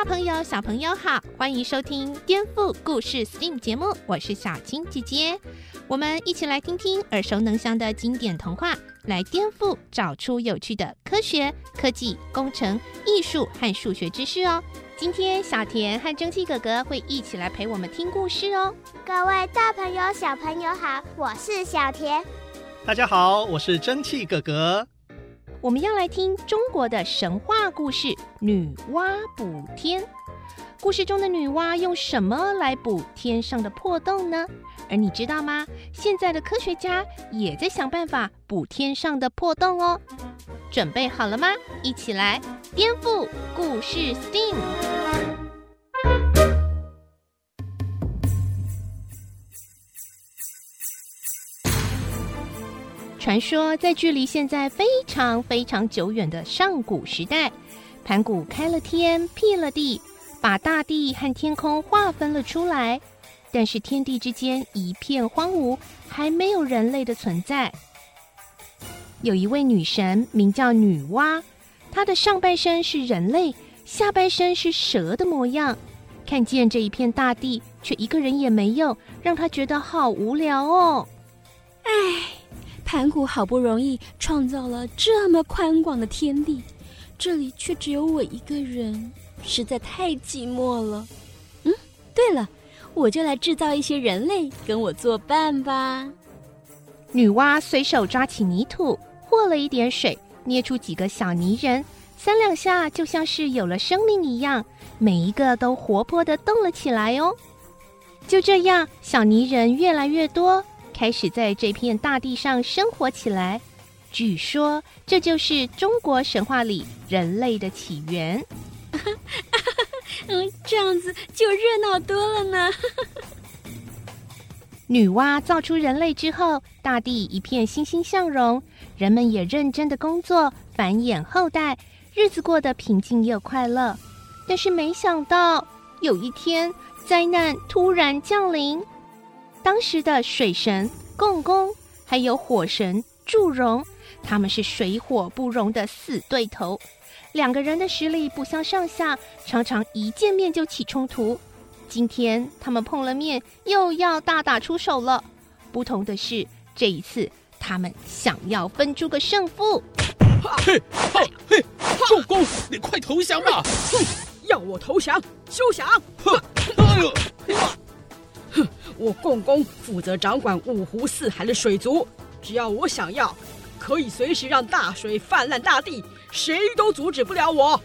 大朋友、小朋友好，欢迎收听《颠覆故事 STEAM》节目，我是小青姐姐。我们一起来听听耳熟能详的经典童话，来颠覆，找出有趣的科学、科技、工程、艺术和数学知识哦。今天小田和蒸汽哥哥会一起来陪我们听故事哦。各位大朋友、小朋友好，我是小田。大家好，我是蒸汽哥哥。我们要来听中国的神话故事《女娲补天》。故事中的女娲用什么来补天上的破洞呢？而你知道吗？现在的科学家也在想办法补天上的破洞哦。准备好了吗？一起来颠覆故事 STEAM。传说在距离现在非常非常久远的上古时代，盘古开了天，辟了地，把大地和天空划分了出来。但是天地之间一片荒芜，还没有人类的存在。有一位女神名叫女娲，她的上半身是人类，下半身是蛇的模样。看见这一片大地，却一个人也没有，让她觉得好无聊哦。唉，盘古好不容易创造了这么宽广的天地，这里却只有我一个人，实在太寂寞了。嗯，对了。我就来制造一些人类跟我作伴吧。女娲随手抓起泥土，和了一点水，捏出几个小泥人，三两下就像是有了生命一样，每一个都活泼的动了起来哦。就这样，小泥人越来越多，开始在这片大地上生活起来。据说，这就是中国神话里人类的起源。嗯，这样子就热闹多了呢。女娲造出人类之后，大地一片欣欣向荣，人们也认真的工作，繁衍后代，日子过得平静又快乐。但是没想到，有一天灾难突然降临。当时的水神共工，还有火神祝融，他们是水火不容的死对头。两个人的实力不相上下，常常一见面就起冲突。今天他们碰了面，又要大打出手了。不同的是，这一次他们想要分出个胜负。嘿，嘿，共工，你快投降吧！哼，要我投降？休想！哼，哎呦，哼，我共工负责掌管五湖四海的水族，只要我想要，可以随时让大水泛滥大地。谁都阻止不了我。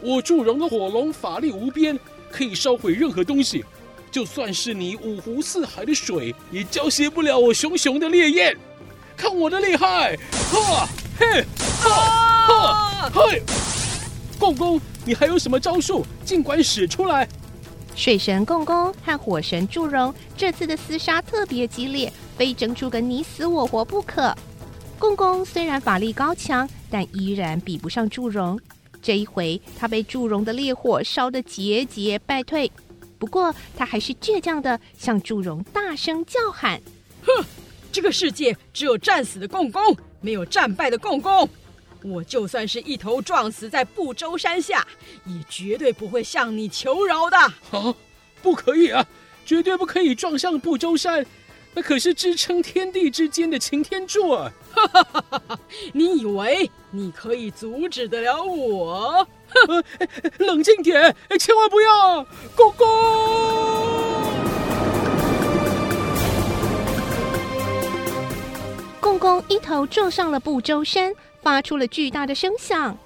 我祝融的火龙法力无边，可以烧毁任何东西。就算是你五湖四海的水，也浇熄不了我熊熊的烈焰。看我的厉害！哈嘿哈哈嘿！共工，你还有什么招数？尽管使出来。水神共工和火神祝融这次的厮杀特别激烈，非争出个你死我活不可。共工虽然法力高强，但依然比不上祝融。这一回，他被祝融的烈火烧得节节败退。不过，他还是倔强地向祝融大声叫喊：“哼，这个世界只有战死的共工，没有战败的共工。我就算是一头撞死在不周山下，也绝对不会向你求饶的。”啊，不可以啊，绝对不可以撞上不周山。那可是支撑天地之间的擎天柱啊！哈哈哈哈哈！你以为你可以阻止得了我？哼！冷静点，千万不要！共工！共工一头撞上了不周山，发出了巨大的声响。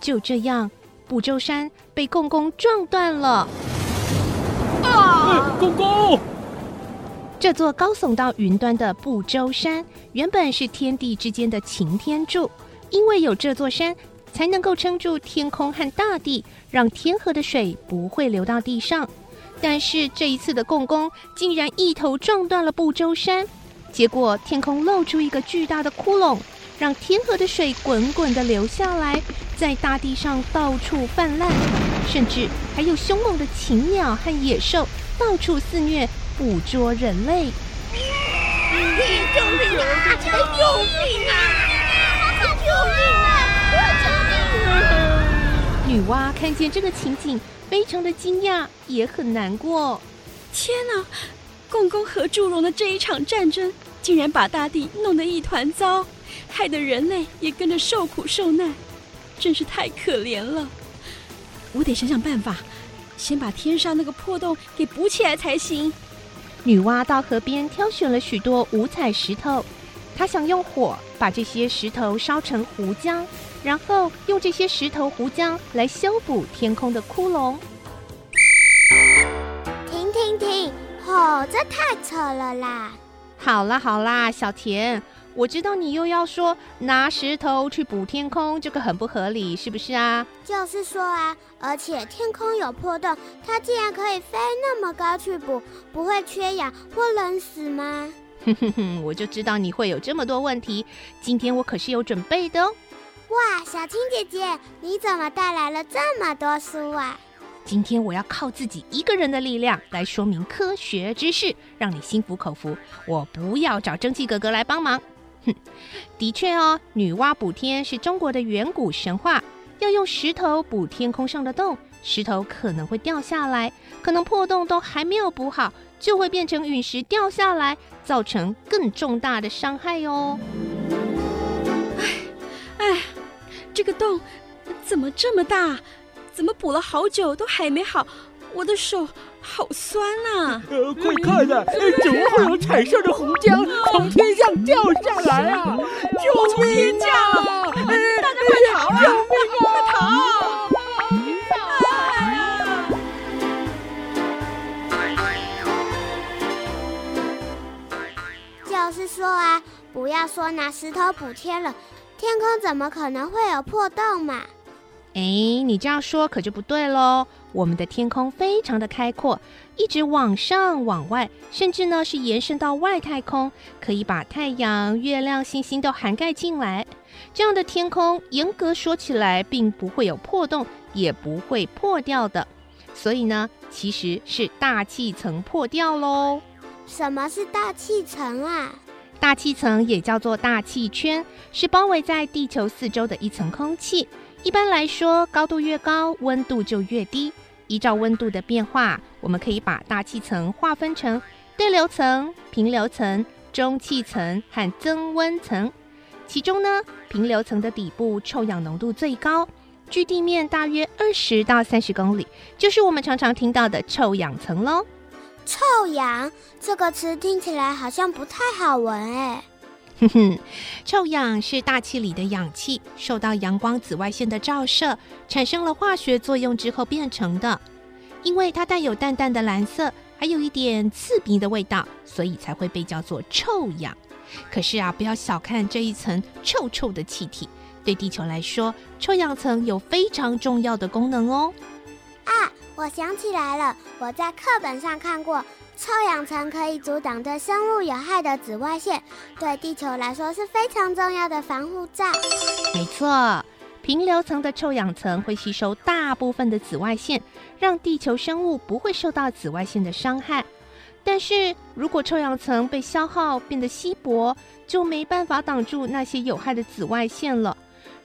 就这样，不周山被共工撞断了。啊！这座高耸到云端的不周山，原本是天地之间的擎天柱，因为有这座山，才能够撑住天空和大地，让天河的水不会流到地上。但是这一次的共工竟然一头撞断了不周山，结果天空露出一个巨大的窟窿，让天河的水滚滚地流下来，在大地上到处泛滥，甚至还有凶猛的禽鸟和野兽到处肆虐，捕捉人类。救命啊！救命啊！救命啊！救命啊！女娲看见这个情景，非常的惊讶，也很难过。天哪！共工和祝融的这一场战争，竟然把大地弄得一团糟，害得人类也跟着受苦受难，真是太可怜了。我得想想办法，先把天上那个破洞给补起来才行。女娲到河边挑选了许多五彩石头，她想用火把这些石头烧成糊浆，然后用这些石头糊浆来修补天空的窟窿。停停停！哦，这太扯了啦！好啦好啦，小田，我知道你又要说拿石头去补天空，这个很不合理，是不是啊？就是说啊，而且天空有破洞，它竟然可以飞那么高去补，不会缺氧或冷死吗？哼哼哼，我就知道你会有这么多问题，今天我可是有准备的哦。哇，小青姐姐，你怎么带来了这么多书啊？今天我要靠自己一个人的力量来说明科学知识，让你心服口服。我不要找蒸汽哥哥来帮忙。的确哦，女娲补天是中国的远古神话，要用石头补天空上的洞，石头可能会掉下来，可能破洞都还没有补好，就会变成陨石掉下来，造成更重大的伤害哦。哎哎，这个洞怎么这么大？怎么补了好久都还没好？我的手好酸呐！呃，快看呐，怎么会有彩色的红浆从天上掉下来啊？救命啊！大家快逃啊！救命啊！快逃！就是说啊，不要说拿石头补天了，天空怎么可能会有破洞嘛？哎，你这样说可就不对喽！我们的天空非常的开阔，一直往上往外，甚至呢是延伸到外太空，可以把太阳、月亮、星星都涵盖进来。这样的天空，严格说起来，并不会有破洞，也不会破掉的。所以呢，其实是大气层破掉喽。什么是大气层啊？大气层也叫做大气圈，是包围在地球四周的一层空气。一般来说，高度越高，温度就越低。依照温度的变化，我们可以把大气层划分成对流层、平流层、中气层和增温层。其中呢，平流层的底部臭氧浓度最高，距地面大约二十到三十公里，就是我们常常听到的臭氧层喽。臭氧这个词听起来好像不太好闻哎。哼哼，臭氧是大气里的氧气受到阳光紫外线的照射，产生了化学作用之后变成的。因为它带有淡淡的蓝色，还有一点刺鼻的味道，所以才会被叫做臭氧。可是啊，不要小看这一层臭臭的气体，对地球来说，臭氧层有非常重要的功能哦。啊，我想起来了，我在课本上看过。臭氧层可以阻挡对生物有害的紫外线，对地球来说是非常重要的防护罩。没错，平流层的臭氧层会吸收大部分的紫外线，让地球生物不会受到紫外线的伤害。但是如果臭氧层被消耗变得稀薄，就没办法挡住那些有害的紫外线了。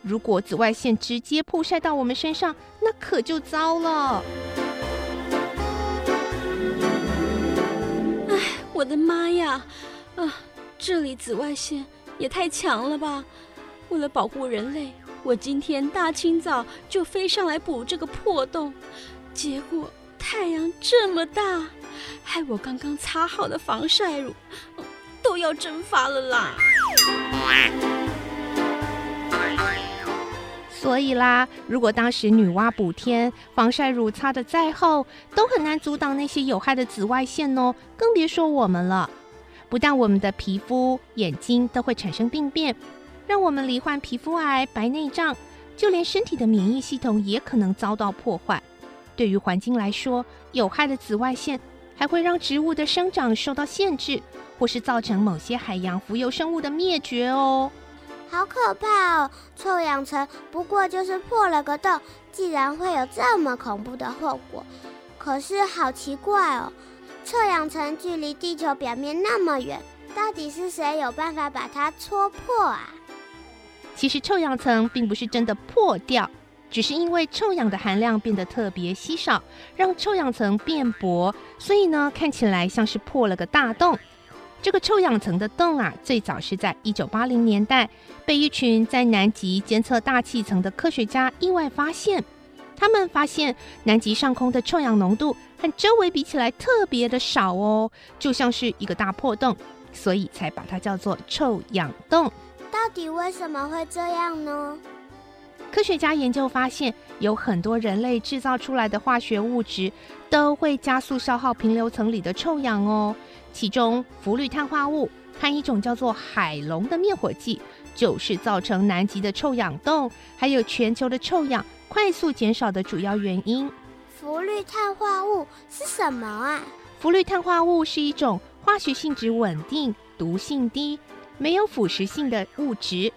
如果紫外线直接曝晒到我们身上，那可就糟了。我的妈呀！啊，这里紫外线也太强了吧！为了保护人类，我今天大清早就飞上来补这个破洞，结果太阳这么大，害我刚刚擦好的防晒乳都要蒸发了啦！所以啦，如果当时女娲补天，防晒乳擦得再厚，都很难阻挡那些有害的紫外线哦，更别说我们了。不但我们的皮肤、眼睛都会产生病变，让我们罹患皮肤癌、白内障，就连身体的免疫系统也可能遭到破坏。对于环境来说，有害的紫外线还会让植物的生长受到限制，或是造成某些海洋浮游生物的灭绝哦。好可怕哦！臭氧层不过就是破了个洞，竟然会有这么恐怖的后果。可是好奇怪哦，臭氧层距离地球表面那么远，到底是谁有办法把它戳破啊？其实臭氧层并不是真的破掉，只是因为臭氧的含量变得特别稀少，让臭氧层变薄，所以呢，看起来像是破了个大洞。这个臭氧层的洞啊，最早是在一九八零年代被一群在南极监测大气层的科学家意外发现。他们发现南极上空的臭氧浓度和周围比起来特别的少哦，就像是一个大破洞，所以才把它叫做臭氧洞。到底为什么会这样呢？科学家研究发现，有很多人类制造出来的化学物质都会加速消耗平流层里的臭氧哦。其中，氟氯碳化物和一种叫做海龙的灭火剂，就是造成南极的臭氧洞，还有全球的臭氧快速减少的主要原因。氟氯碳化物是什么啊？氟氯碳化物是一种化学性质稳定、毒性低、没有腐蚀性的物质。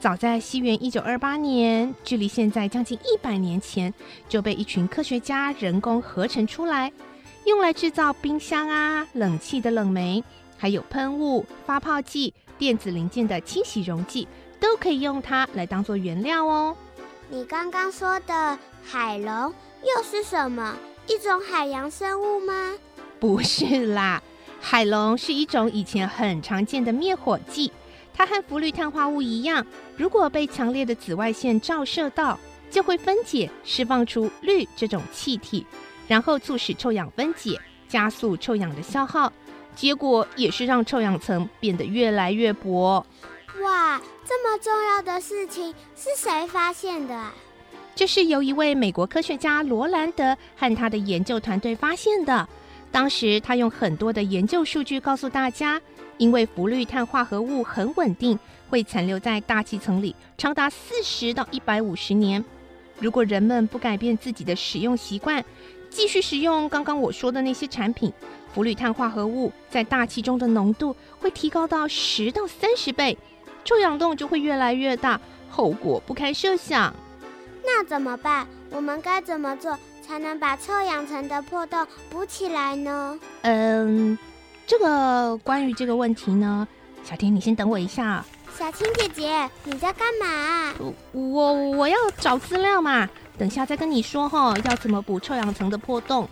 早在西元一九二八年，距离现在将近一百年前，就被一群科学家人工合成出来。用来制造冰箱啊、冷气的冷媒，还有喷雾、发泡剂、电子零件的清洗溶剂，都可以用它来当做原料哦。你刚刚说的海龙又是什么？一种海洋生物吗？不是啦，海龙是一种以前很常见的灭火剂，它和氟氯碳化物一样，如果被强烈的紫外线照射到，就会分解，释放出氯这种气体。然后促使臭氧分解，加速臭氧的消耗，结果也是让臭氧层变得越来越薄。哇，这么重要的事情是谁发现的啊？这是由一位美国科学家罗兰德和他的研究团队发现的。当时他用很多的研究数据告诉大家，因为氟氯碳化合物很稳定，会残留在大气层里长达四十到一百五十年。如果人们不改变自己的使用习惯，继续使用刚刚我说的那些产品，氟氯碳化合物在大气中的浓度会提高到十到三十倍，臭氧洞就会越来越大，后果不堪设想。那怎么办？我们该怎么做才能把臭氧层的破洞补起来呢？嗯，这个关于这个问题呢，小天你先等我一下。小青姐姐，你在干嘛？我我要找资料嘛。等下再跟你说哈，要怎么补臭氧层的破洞？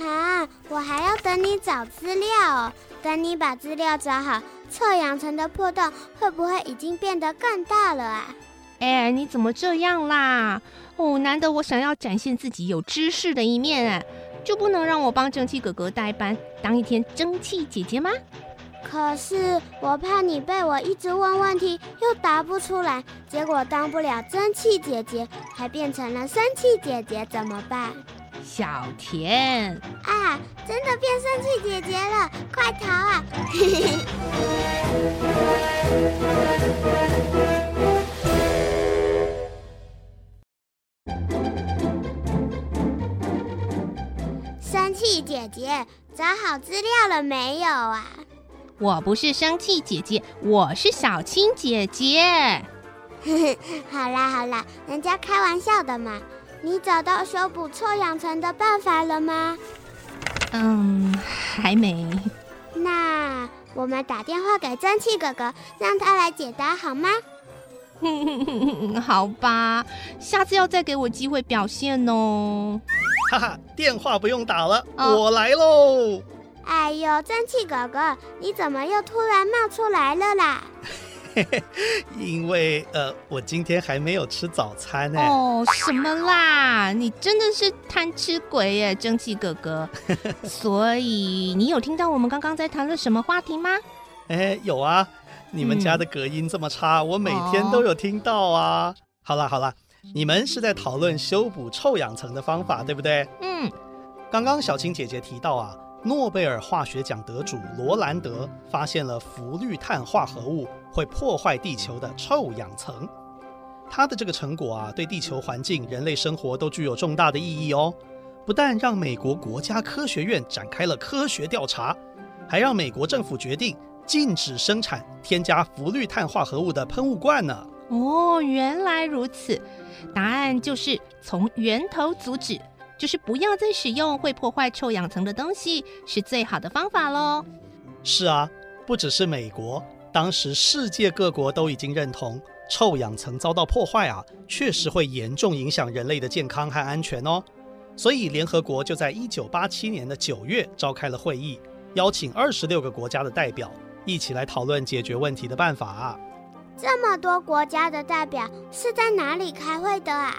啊，我还要等你找资料哦。等你把资料找好，臭氧层的破洞会不会已经变得更大了啊？哎，你怎么这样啦？哦，难得我想要展现自己有知识的一面，哎，就不能让我帮蒸汽哥哥代班，当一天蒸汽姐姐吗？可是我怕你被我一直问问题又答不出来，结果当不了蒸汽姐姐，还变成了生气姐姐，怎么办？小田啊，真的变生气姐姐了，快逃啊！生气姐姐，找好资料了没有啊？我不是生气姐姐，我是小青姐姐。好啦好啦，人家开玩笑的嘛。你找到修补臭氧层的办法了吗？嗯，还没。那我们打电话给蒸汽哥哥，让他来解答好吗？好吧，下次要再给我机会表现哦。哈哈，电话不用打了，哦、我来喽。哎呦，蒸汽哥哥，你怎么又突然冒出来了啦？因为呃，我今天还没有吃早餐呢。哦，什么啦？你真的是贪吃鬼耶，蒸汽哥哥。所以你有听到我们刚刚在谈论什么话题吗？哎，有啊。你们家的隔音这么差，嗯、我每天都有听到啊。哦、好啦好啦，你们是在讨论修补臭氧层的方法，对不对？嗯。刚刚小青姐姐提到啊。诺贝尔化学奖得主罗兰德发现了氟氯碳化合物会破坏地球的臭氧层。他的这个成果啊，对地球环境、人类生活都具有重大的意义哦。不但让美国国家科学院展开了科学调查，还让美国政府决定禁止生产添加氟氯碳化合物的喷雾罐呢。哦，原来如此，答案就是从源头阻止，就是不要再使用会破坏臭氧层的东西，是最好的方法喽。是啊，不只是美国，当时世界各国都已经认同。臭氧层遭到破坏啊，确实会严重影响人类的健康和安全哦。所以联合国就在一九八七年的九月召开了会议，邀请二十六个国家的代表一起来讨论解决问题的办法啊。这么多国家的代表是在哪里开会的啊？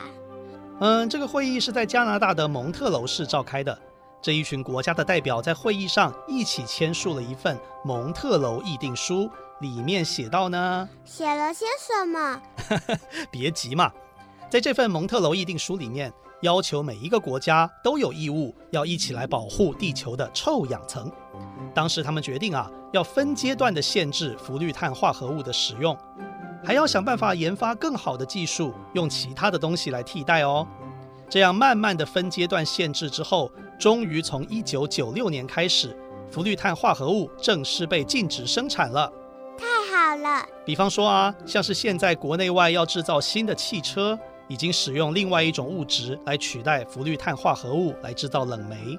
嗯，这个会议是在加拿大的蒙特楼市召开的。这一群国家的代表在会议上一起签署了一份蒙特楼议定书。里面写到呢，写了些什么？别急嘛，在这份蒙特楼议定书里面，要求每一个国家都有义务要一起来保护地球的臭氧层。当时他们决定啊，要分阶段的限制氟氯碳化合物的使用，还要想办法研发更好的技术，用其他的东西来替代哦。这样慢慢的分阶段限制之后，终于从一九九六年开始，氟氯碳化合物正式被禁止生产了。太好了！比方说啊，像是现在国内外要制造新的汽车，已经使用另外一种物质来取代氟氯碳化合物来制造冷媒。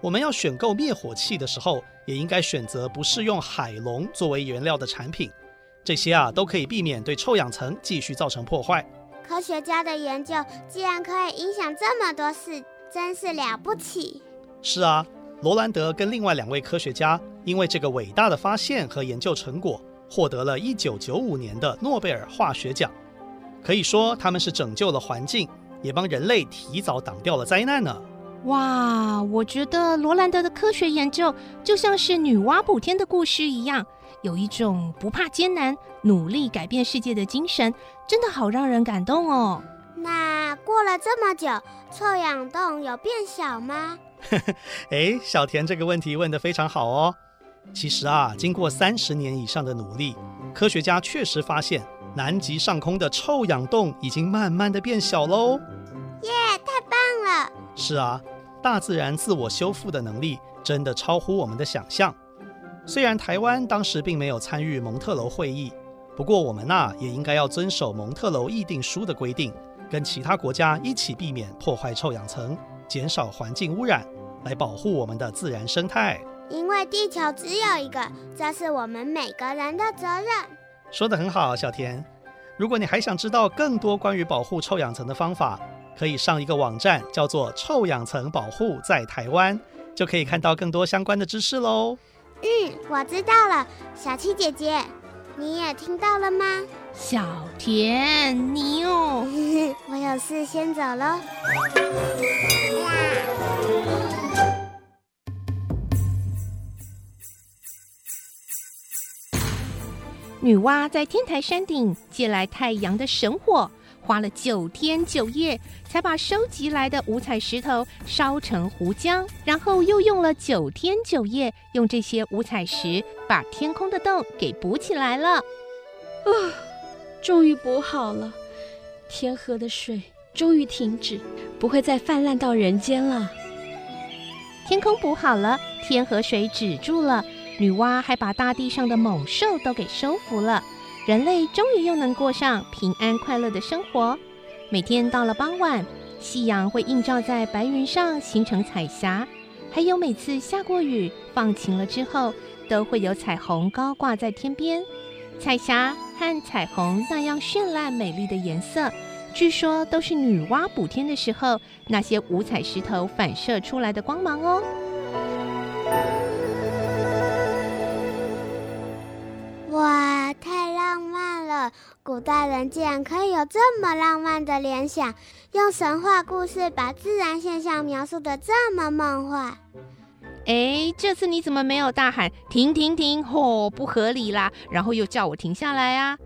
我们要选购灭火器的时候，也应该选择不是用海龙作为原料的产品。这些啊，都可以避免对臭氧层继续造成破坏。科学家的研究竟然可以影响这么多事，真是了不起。是啊。罗兰德跟另外两位科学家因为这个伟大的发现和研究成果，获得了一九九五年的诺贝尔化学奖。可以说，他们是拯救了环境，也帮人类提早挡掉了灾难呢。哇，我觉得罗兰德的科学研究就像是女娲补天的故事一样，有一种不怕艰难、努力改变世界的精神，真的好让人感动哦。那过了这么久，臭氧洞有变小吗？哎，小田这个问题问得非常好哦。其实啊，经过三十年以上的努力，科学家确实发现南极上空的臭氧洞已经慢慢的变小喽。耶，太棒了！是啊，大自然自我修复的能力真的超乎我们的想象。虽然台湾当时并没有参与蒙特娄会议，不过我们呐、啊、也应该要遵守蒙特娄议定书的规定，跟其他国家一起避免破坏臭氧层。减少环境污染，来保护我们的自然生态。因为地球只有一个，这是我们每个人的责任。说得很好，小田。如果你还想知道更多关于保护臭氧层的方法，可以上一个网站，叫做“臭氧层保护在台湾”，就可以看到更多相关的知识喽。嗯，我知道了，小七姐姐。你也听到了吗？小田，你哦，我有事先走了。女娲在天台山顶借来太阳的神火，花了九天九夜，才把收集来的五彩石头烧成糊浆，然后又用了九天九夜，用这些五彩石把天空的洞给补起来了。啊，终于补好了，天河的水终于停止，不会再泛滥到人间了。天空补好了，天河水止住了，女娲还把大地上的猛兽都给收服了。人类终于又能过上平安快乐的生活。每天到了傍晚，夕阳会映照在白云上，形成彩霞。还有每次下过雨、放晴了之后，都会有彩虹高挂在天边。彩霞和彩虹那样绚烂美丽的颜色，据说都是女娲补天的时候，那些五彩石头反射出来的光芒哦。哇，太浪漫了！古代人竟然可以有这么浪漫的联想，用神话故事把自然现象描述的这么梦幻。哎，这次你怎么没有大喊“停停停”？哦，不合理啦！然后又叫我停下来啊？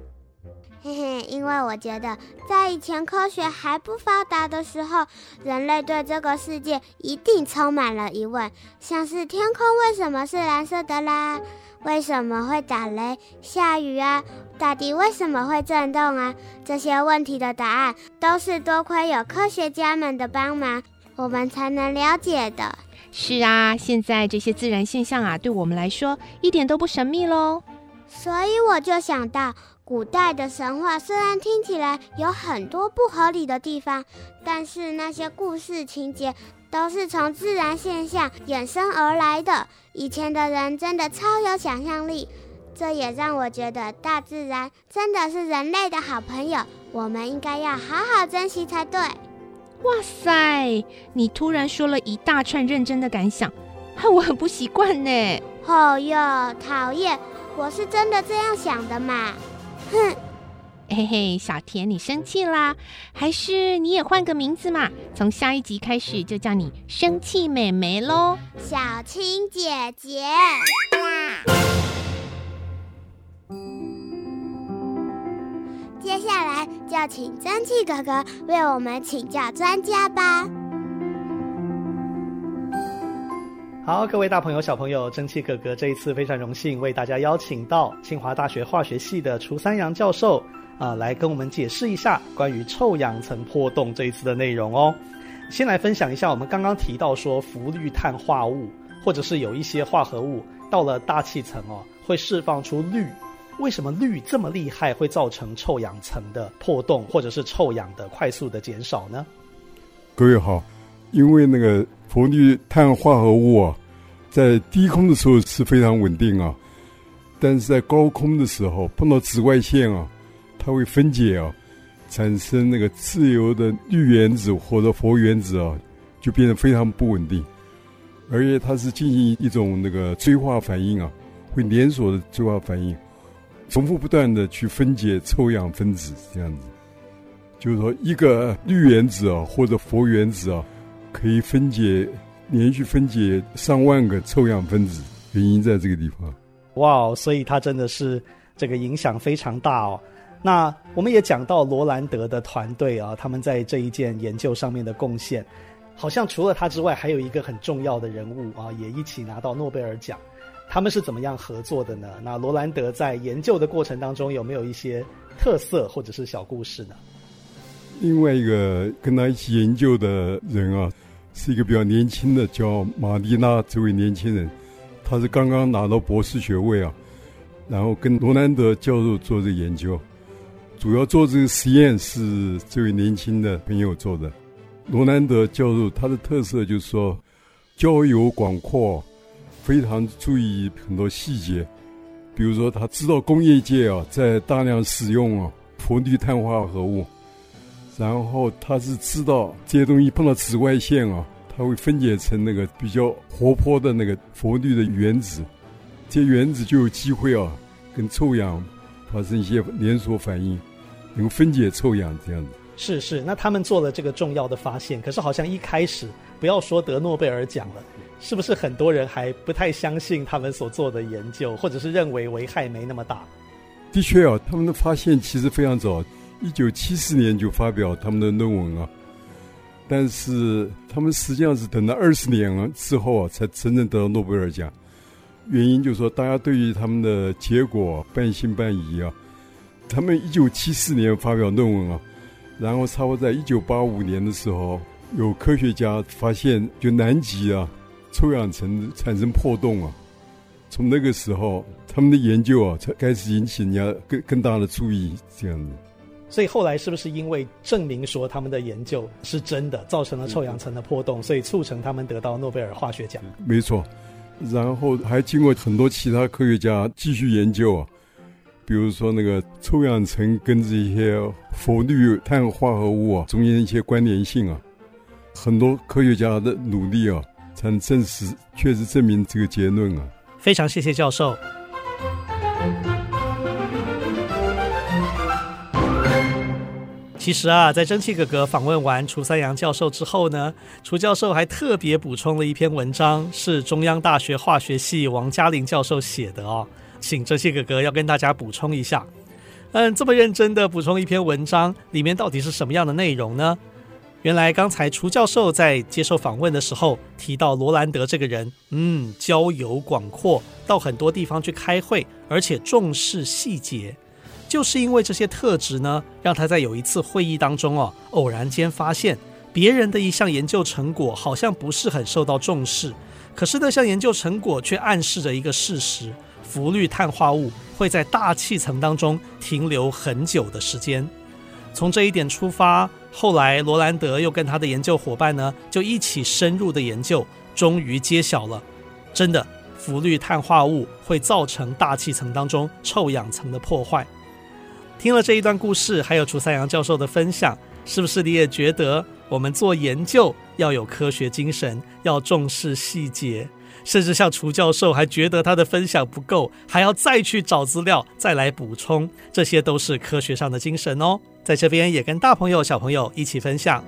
嘿嘿，因为我觉得在以前科学还不发达的时候，人类对这个世界一定充满了疑问，像是天空为什么是蓝色的啦？为什么会打雷、下雨啊？大地为什么会震动啊？这些问题的答案都是多亏有科学家们的帮忙，我们才能了解的。是啊，现在这些自然现象啊，对我们来说一点都不神秘喽。所以我就想到，古代的神话虽然听起来有很多不合理的地方，但是那些故事情节都是从自然现象衍生而来的。以前的人真的超有想象力，这也让我觉得大自然真的是人类的好朋友，我们应该要好好珍惜才对。哇塞，你突然说了一大串认真的感想，害我很不习惯呢。哦哟，讨厌，我是真的这样想的嘛。哼，嘿嘿，小田，你生气啦？还是你也换个名字嘛？从下一集开始就叫你生气美眉喽，小青姐姐。接下来就请蒸汽哥哥为我们请教专家吧。好，各位大朋友、小朋友，蒸汽哥哥这一次非常荣幸为大家邀请到清华大学化学系的厨三阳教授啊、来跟我们解释一下关于臭氧层破洞这一次的内容哦。先来分享一下，我们刚刚提到说氟氯碳化物，或者是有一些化合物到了大气层哦，会释放出氯。为什么氯这么厉害，会造成臭氧层的破洞，或者是臭氧的快速的减少呢？各位好。因为那个氟氯碳化合物啊，在低空的时候是非常稳定啊，但是在高空的时候碰到紫外线啊，它会分解啊，产生那个自由的氯原子或者氟原子啊，就变得非常不稳定，而且它是进行一种那个催化反应啊，会连锁的催化反应，重复不断的去分解臭氧分子，这样子，就是说一个氯原子啊或者氟原子啊。可以分解，连续分解上万个臭氧分子，原因在这个地方。哇，所以它真的是这个影响非常大哦。那我们也讲到罗兰德的团队啊，他们在这一件研究上面的贡献，好像除了他之外，还有一个很重要的人物啊，也一起拿到诺贝尔奖。他们是怎么样合作的呢？那罗兰德在研究的过程当中有没有一些特色或者是小故事呢？另外一个跟他一起研究的人啊，是一个比较年轻的，叫玛丽娜这位年轻人，他是刚刚拿到博士学位啊，然后跟罗兰德教授做这研究，主要做这个实验是这位年轻的朋友做的。罗兰德教授他的特色就是说，交友广阔，非常注意很多细节，比如说他知道工业界啊在大量使用啊氟氯碳化合物。然后他是知道这些东西碰到紫外线啊，它会分解成那个比较活泼的那个氟氯的原子，这原子就有机会啊，跟臭氧发生一些连锁反应，能分解臭氧这样子。是是，那他们做了这个重要的发现，可是好像一开始不要说得诺贝尔奖了，是不是很多人还不太相信他们所做的研究，或者是认为危害没那么大？的确啊，他们的发现其实非常早。一九七四年就发表他们的论文啊，但是他们实际上是等了二十年了之后啊，才真正得到诺贝尔奖。原因就是说，大家对于他们的结果半信半疑啊。他们一九七四年发表论文啊，然后差不多在一九八五年的时候，有科学家发现，就南极啊，臭氧层产生破洞啊。从那个时候，他们的研究啊，才开始引起人家更更大的注意，这样子。所以后来是不是因为证明说他们的研究是真的，造成了臭氧层的破洞，所以促成他们得到诺贝尔化学奖？没错，然后还经过很多其他科学家继续研究啊，比如说那个臭氧层跟这些氟氯碳化合物啊中间的一些关联性啊，很多科学家的努力啊，才能证实，确实证明这个结论啊。非常谢谢教授。其实啊，在蒸汽哥哥访问完楚三阳教授之后呢，楚教授还特别补充了一篇文章，是中央大学化学系王嘉玲教授写的哦，请这些哥哥要跟大家补充一下。嗯，这么认真的补充一篇文章，里面到底是什么样的内容呢？原来刚才楚教授在接受访问的时候提到罗兰德这个人，嗯，交友广阔，到很多地方去开会，而且重视细节。就是因为这些特质呢，让他在有一次会议当中哦，偶然间发现别人的一项研究成果好像不是很受到重视，可是那项研究成果却暗示着一个事实：氟氯碳化物会在大气层当中停留很久的时间。从这一点出发，后来罗兰德又跟他的研究伙伴呢，就一起深入的研究，终于揭晓了，真的，氟氯碳化物会造成大气层当中臭氧层的破坏。听了这一段故事，还有除三阳教授的分享，是不是你也觉得我们做研究要有科学精神，要重视细节？甚至像楚教授还觉得他的分享不够，还要再去找资料，再来补充，这些都是科学上的精神哦。在这边也跟大朋友、小朋友一起分享。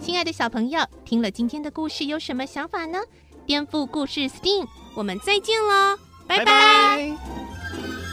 亲爱的小朋友，听了今天的故事有什么想法呢？颠覆故事 STEAM，我们再见喽，拜拜。拜拜。